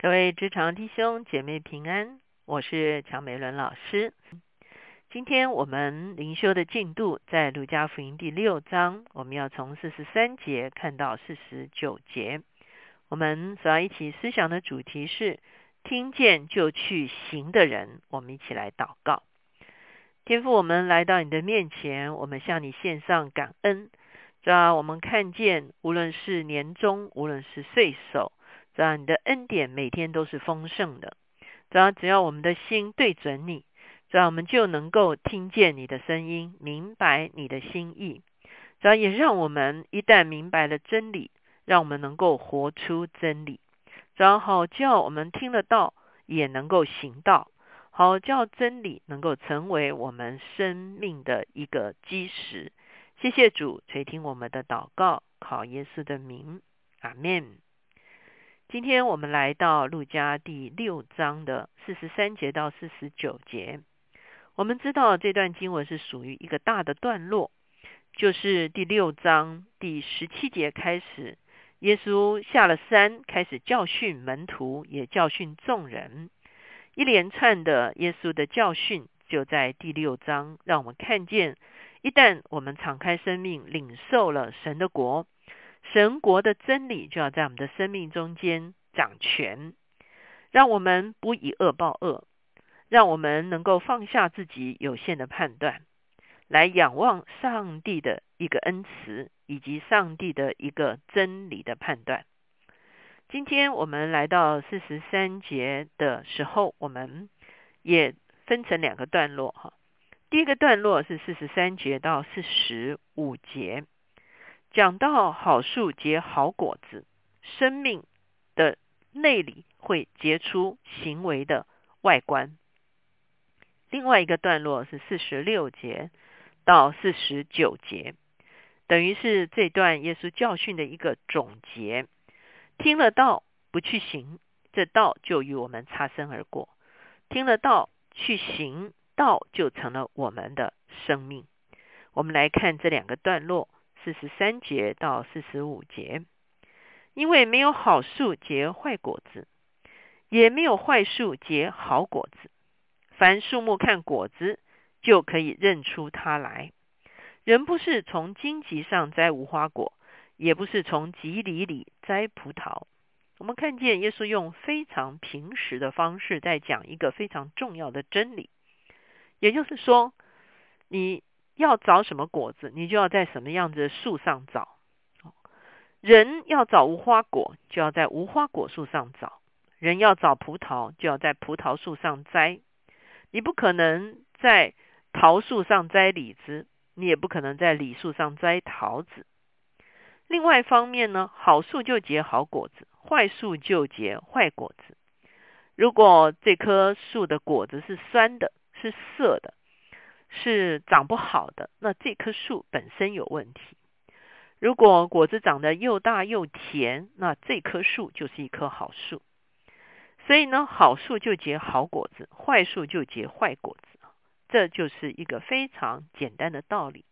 各位职场弟兄姐妹平安，我是乔美伦老师。今天我们灵修的进度在路加福音第六章，我们要从四十三节看到四十九节。我们所要一起思想的主题是听见就去行的人。我们一起来祷告，天父，我们来到你的面前，我们向你献上感恩。主要我们看见，无论是年终，无论是岁首。主要你的恩典每天都是丰盛的。主要只要我们的心对准你，主要我们就能够听见你的声音，明白你的心意。主要也让我们一旦明白了真理，让我们能够活出真理。主要好叫我们听得到，也能够行道。好叫真理能够成为我们生命的一个基石。谢谢主垂听我们的祷告，考耶稣的名，阿门。今天我们来到路加第六章的四十三节到四十九节。我们知道这段经文是属于一个大的段落，就是第六章第十七节开始，耶稣下了山，开始教训门徒，也教训众人。一连串的耶稣的教训，就在第六章，让我们看见，一旦我们敞开生命，领受了神的国。神国的真理就要在我们的生命中间掌权，让我们不以恶报恶，让我们能够放下自己有限的判断，来仰望上帝的一个恩慈，以及上帝的一个真理的判断。今天我们来到四十三节的时候，我们也分成两个段落哈。第一个段落是四十三节到四十五节。讲到好树结好果子，生命的内里会结出行为的外观。另外一个段落是四十六节到四十九节，等于是这段耶稣教训的一个总结。听了道不去行，这道就与我们擦身而过；听了道去行，道就成了我们的生命。我们来看这两个段落。四十三节到四十五节，因为没有好树结坏果子，也没有坏树结好果子。凡树木看果子，就可以认出它来。人不是从荆棘上摘无花果，也不是从棘里里摘葡萄。我们看见耶稣用非常平实的方式在讲一个非常重要的真理，也就是说，你。要找什么果子，你就要在什么样子的树上找。人要找无花果，就要在无花果树上找；人要找葡萄，就要在葡萄树上摘。你不可能在桃树上摘李子，你也不可能在李树上摘桃子。另外一方面呢，好树就结好果子，坏树就结坏果子。如果这棵树的果子是酸的，是涩的。是长不好的，那这棵树本身有问题。如果果子长得又大又甜，那这棵树就是一棵好树。所以呢，好树就结好果子，坏树就结坏果子。这就是一个非常简单的道理。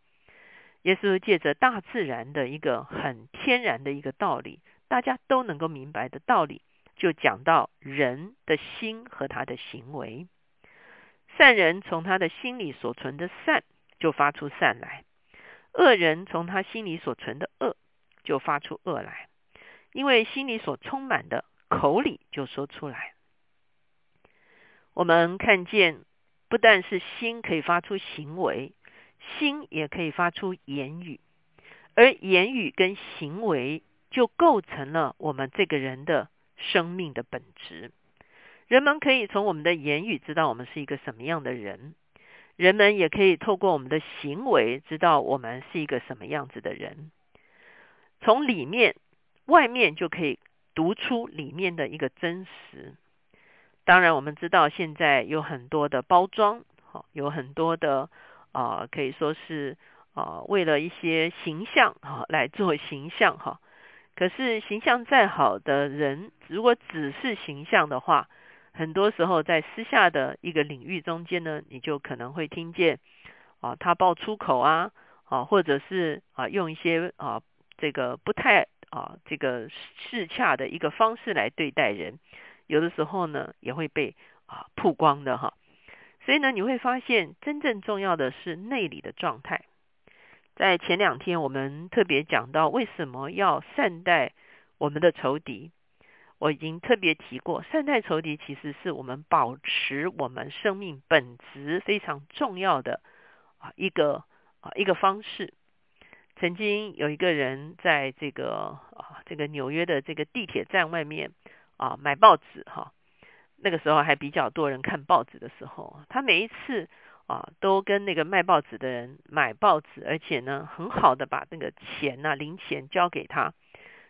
耶稣借着大自然的一个很天然的一个道理，大家都能够明白的道理，就讲到人的心和他的行为。善人从他的心里所存的善，就发出善来；恶人从他心里所存的恶，就发出恶来。因为心里所充满的，口里就说出来。我们看见，不但是心可以发出行为，心也可以发出言语，而言语跟行为，就构成了我们这个人的生命的本质。人们可以从我们的言语知道我们是一个什么样的人，人们也可以透过我们的行为知道我们是一个什么样子的人。从里面、外面就可以读出里面的一个真实。当然，我们知道现在有很多的包装，好，有很多的啊，可以说是啊，为了一些形象哈来做形象哈。可是形象再好的人，如果只是形象的话，很多时候，在私下的一个领域中间呢，你就可能会听见啊，他爆粗口啊，啊，或者是啊，用一些啊，这个不太啊，这个适恰的一个方式来对待人，有的时候呢也会被啊曝光的哈。所以呢，你会发现真正重要的是内里的状态。在前两天我们特别讲到为什么要善待我们的仇敌。我已经特别提过，善待仇敌其实是我们保持我们生命本质非常重要的啊一个啊一个方式。曾经有一个人在这个啊这个纽约的这个地铁站外面啊买报纸哈，那个时候还比较多人看报纸的时候，他每一次啊都跟那个卖报纸的人买报纸，而且呢很好的把那个钱呐零钱交给他。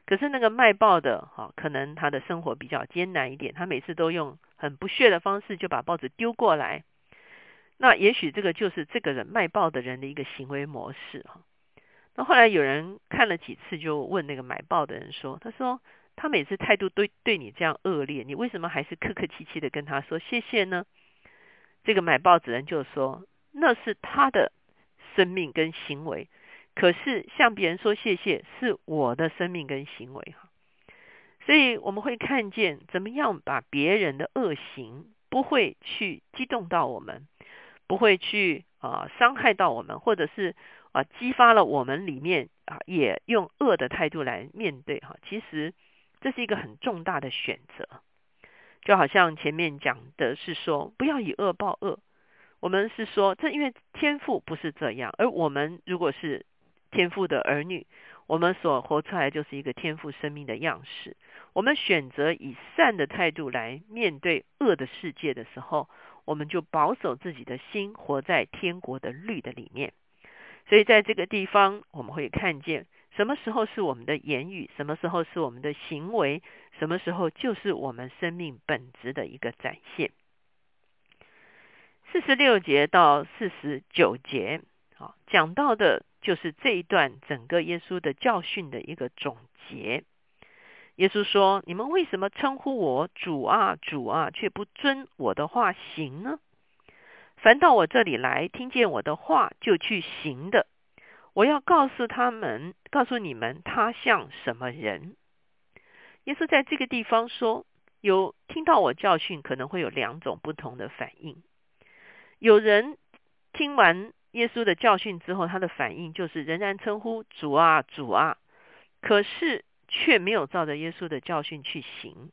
可是那个卖报的哈，可能他的生活比较艰难一点，他每次都用很不屑的方式就把报纸丢过来。那也许这个就是这个人卖报的人的一个行为模式哈。那后来有人看了几次，就问那个买报的人说：“他说他每次态度对对你这样恶劣，你为什么还是客客气气的跟他说谢谢呢？”这个买报纸人就说：“那是他的生命跟行为。”可是向别人说谢谢是我的生命跟行为哈，所以我们会看见怎么样把别人的恶行不会去激动到我们，不会去啊伤害到我们，或者是啊激发了我们里面啊也用恶的态度来面对哈。其实这是一个很重大的选择，就好像前面讲的是说不要以恶报恶，我们是说这因为天赋不是这样，而我们如果是。天赋的儿女，我们所活出来就是一个天赋生命的样式。我们选择以善的态度来面对恶的世界的时候，我们就保守自己的心，活在天国的律的里面。所以在这个地方，我们会看见什么时候是我们的言语，什么时候是我们的行为，什么时候就是我们生命本质的一个展现。四十六节到四十九节，好讲到的。就是这一段整个耶稣的教训的一个总结。耶稣说：“你们为什么称呼我主啊主啊，却不遵我的话行呢？凡到我这里来，听见我的话就去行的，我要告诉他们，告诉你们，他像什么人？”耶稣在这个地方说：“有听到我教训，可能会有两种不同的反应。有人听完。”耶稣的教训之后，他的反应就是仍然称呼主啊主啊，可是却没有照着耶稣的教训去行。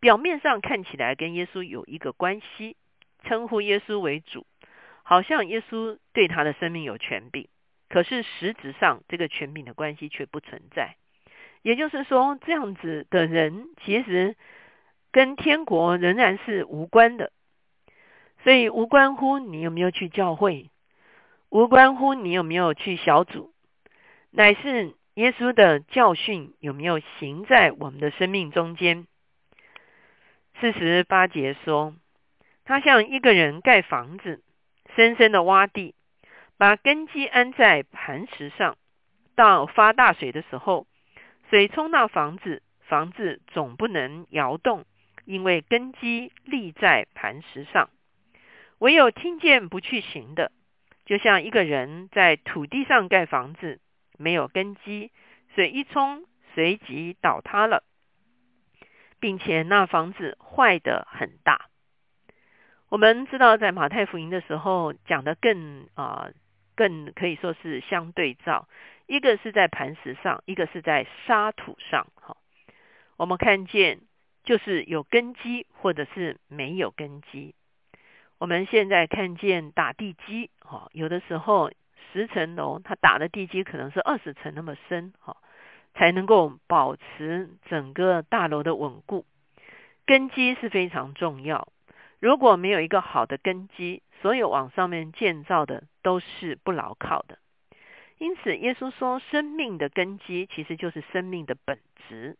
表面上看起来跟耶稣有一个关系，称呼耶稣为主，好像耶稣对他的生命有权柄。可是实质上，这个权柄的关系却不存在。也就是说，这样子的人其实跟天国仍然是无关的。所以无关乎你有没有去教会。无关乎你有没有去小组，乃是耶稣的教训有没有行在我们的生命中间。四十八节说，他像一个人盖房子，深深的挖地，把根基安在磐石上。到发大水的时候，水冲到房子，房子总不能摇动，因为根基立在磐石上。唯有听见不去行的。就像一个人在土地上盖房子，没有根基，水一冲，随即倒塌了，并且那房子坏的很大。我们知道，在马太福音的时候讲的更啊，更可以说是相对照，一个是在磐石上，一个是在沙土上。哈，我们看见就是有根基，或者是没有根基。我们现在看见打地基，哈，有的时候十层楼，它打的地基可能是二十层那么深，哈，才能够保持整个大楼的稳固。根基是非常重要，如果没有一个好的根基，所有往上面建造的都是不牢靠的。因此，耶稣说，生命的根基其实就是生命的本质。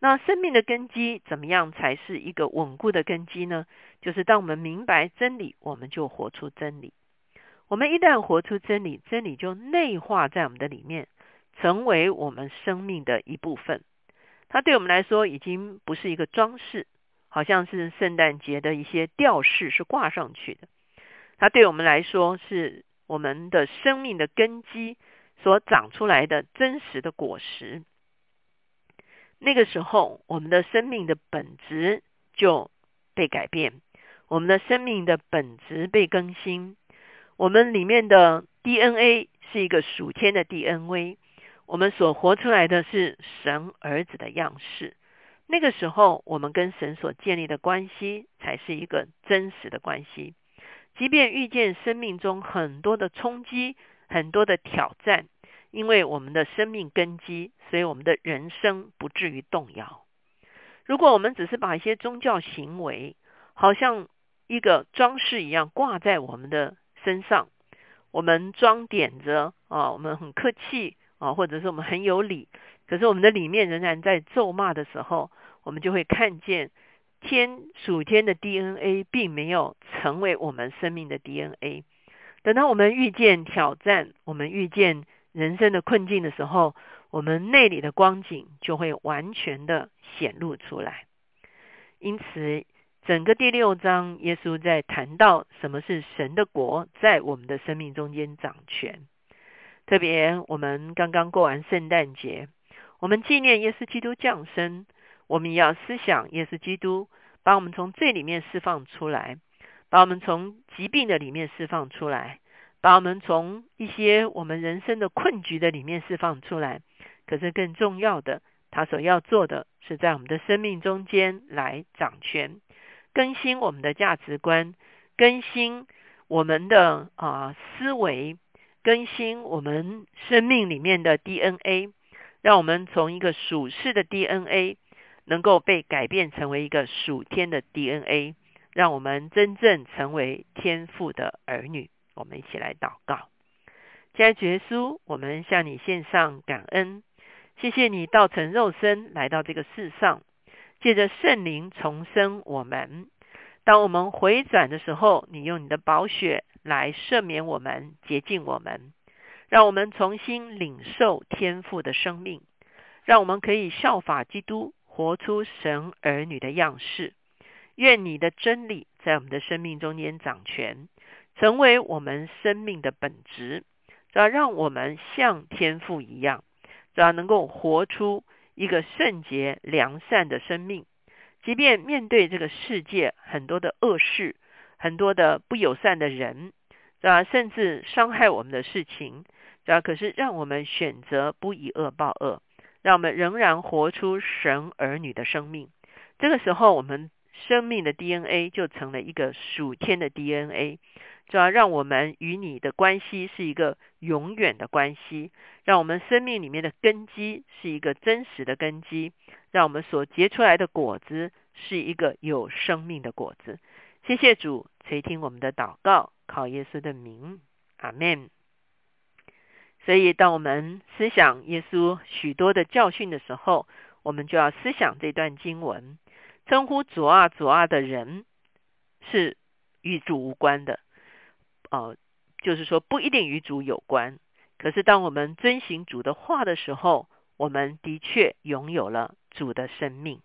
那生命的根基怎么样才是一个稳固的根基呢？就是当我们明白真理，我们就活出真理。我们一旦活出真理，真理就内化在我们的里面，成为我们生命的一部分。它对我们来说已经不是一个装饰，好像是圣诞节的一些吊饰是挂上去的。它对我们来说是我们的生命的根基所长出来的真实的果实。那个时候，我们的生命的本质就被改变，我们的生命的本质被更新，我们里面的 DNA 是一个属天的 DNA，我们所活出来的是神儿子的样式。那个时候，我们跟神所建立的关系才是一个真实的关系。即便遇见生命中很多的冲击、很多的挑战，因为我们的生命根基，所以我们的人生不至于动摇。如果我们只是把一些宗教行为，好像一个装饰一样挂在我们的身上，我们装点着啊，我们很客气啊，或者是我们很有理，可是我们的里面仍然在咒骂的时候，我们就会看见。天属天的 DNA 并没有成为我们生命的 DNA。等到我们遇见挑战，我们遇见人生的困境的时候，我们内里的光景就会完全的显露出来。因此，整个第六章，耶稣在谈到什么是神的国在我们的生命中间掌权。特别我们刚刚过完圣诞节，我们纪念耶稣基督降生。我们要思想耶稣基督，把我们从罪里面释放出来，把我们从疾病的里面释放出来，把我们从一些我们人生的困局的里面释放出来。可是更重要的，他所要做的是在我们的生命中间来掌权，更新我们的价值观，更新我们的啊思维，更新我们生命里面的 DNA，让我们从一个属世的 DNA。能够被改变成为一个属天的 DNA，让我们真正成为天父的儿女。我们一起来祷告，亲爱的耶稣，我们向你献上感恩，谢谢你道成肉身来到这个世上，借着圣灵重生我们。当我们回转的时候，你用你的宝血来赦免我们、洁净我们，让我们重新领受天赋的生命，让我们可以效法基督。活出神儿女的样式，愿你的真理在我们的生命中间掌权，成为我们生命的本质，只要让我们像天父一样，只要能够活出一个圣洁良善的生命。即便面对这个世界很多的恶事，很多的不友善的人，啊，甚至伤害我们的事情，啊，可是让我们选择不以恶报恶。让我们仍然活出神儿女的生命。这个时候，我们生命的 DNA 就成了一个属天的 DNA，主要让我们与你的关系是一个永远的关系，让我们生命里面的根基是一个真实的根基，让我们所结出来的果子是一个有生命的果子。谢谢主垂听我们的祷告，靠耶稣的名，阿门。所以，当我们思想耶稣许多的教训的时候，我们就要思想这段经文：称呼主啊主啊的人是与主无关的，哦，就是说不一定与主有关。可是，当我们遵行主的话的时候，我们的确拥有了主的生命。